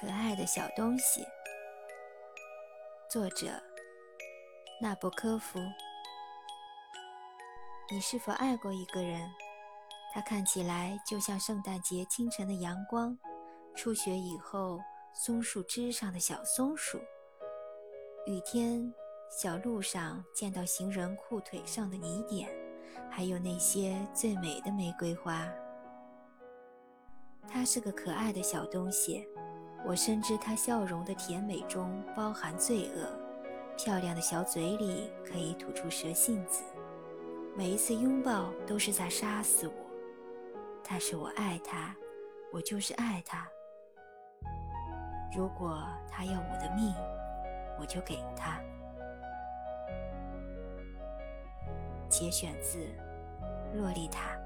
可爱的小东西，作者纳博科夫。你是否爱过一个人？他看起来就像圣诞节清晨的阳光，初雪以后松树枝上的小松鼠，雨天小路上见到行人裤腿上的泥点，还有那些最美的玫瑰花。他是个可爱的小东西，我深知她笑容的甜美中包含罪恶，漂亮的小嘴里可以吐出蛇信子，每一次拥抱都是在杀死我。但是我爱她，我就是爱她。如果她要我的命，我就给她。节选自《洛丽塔》。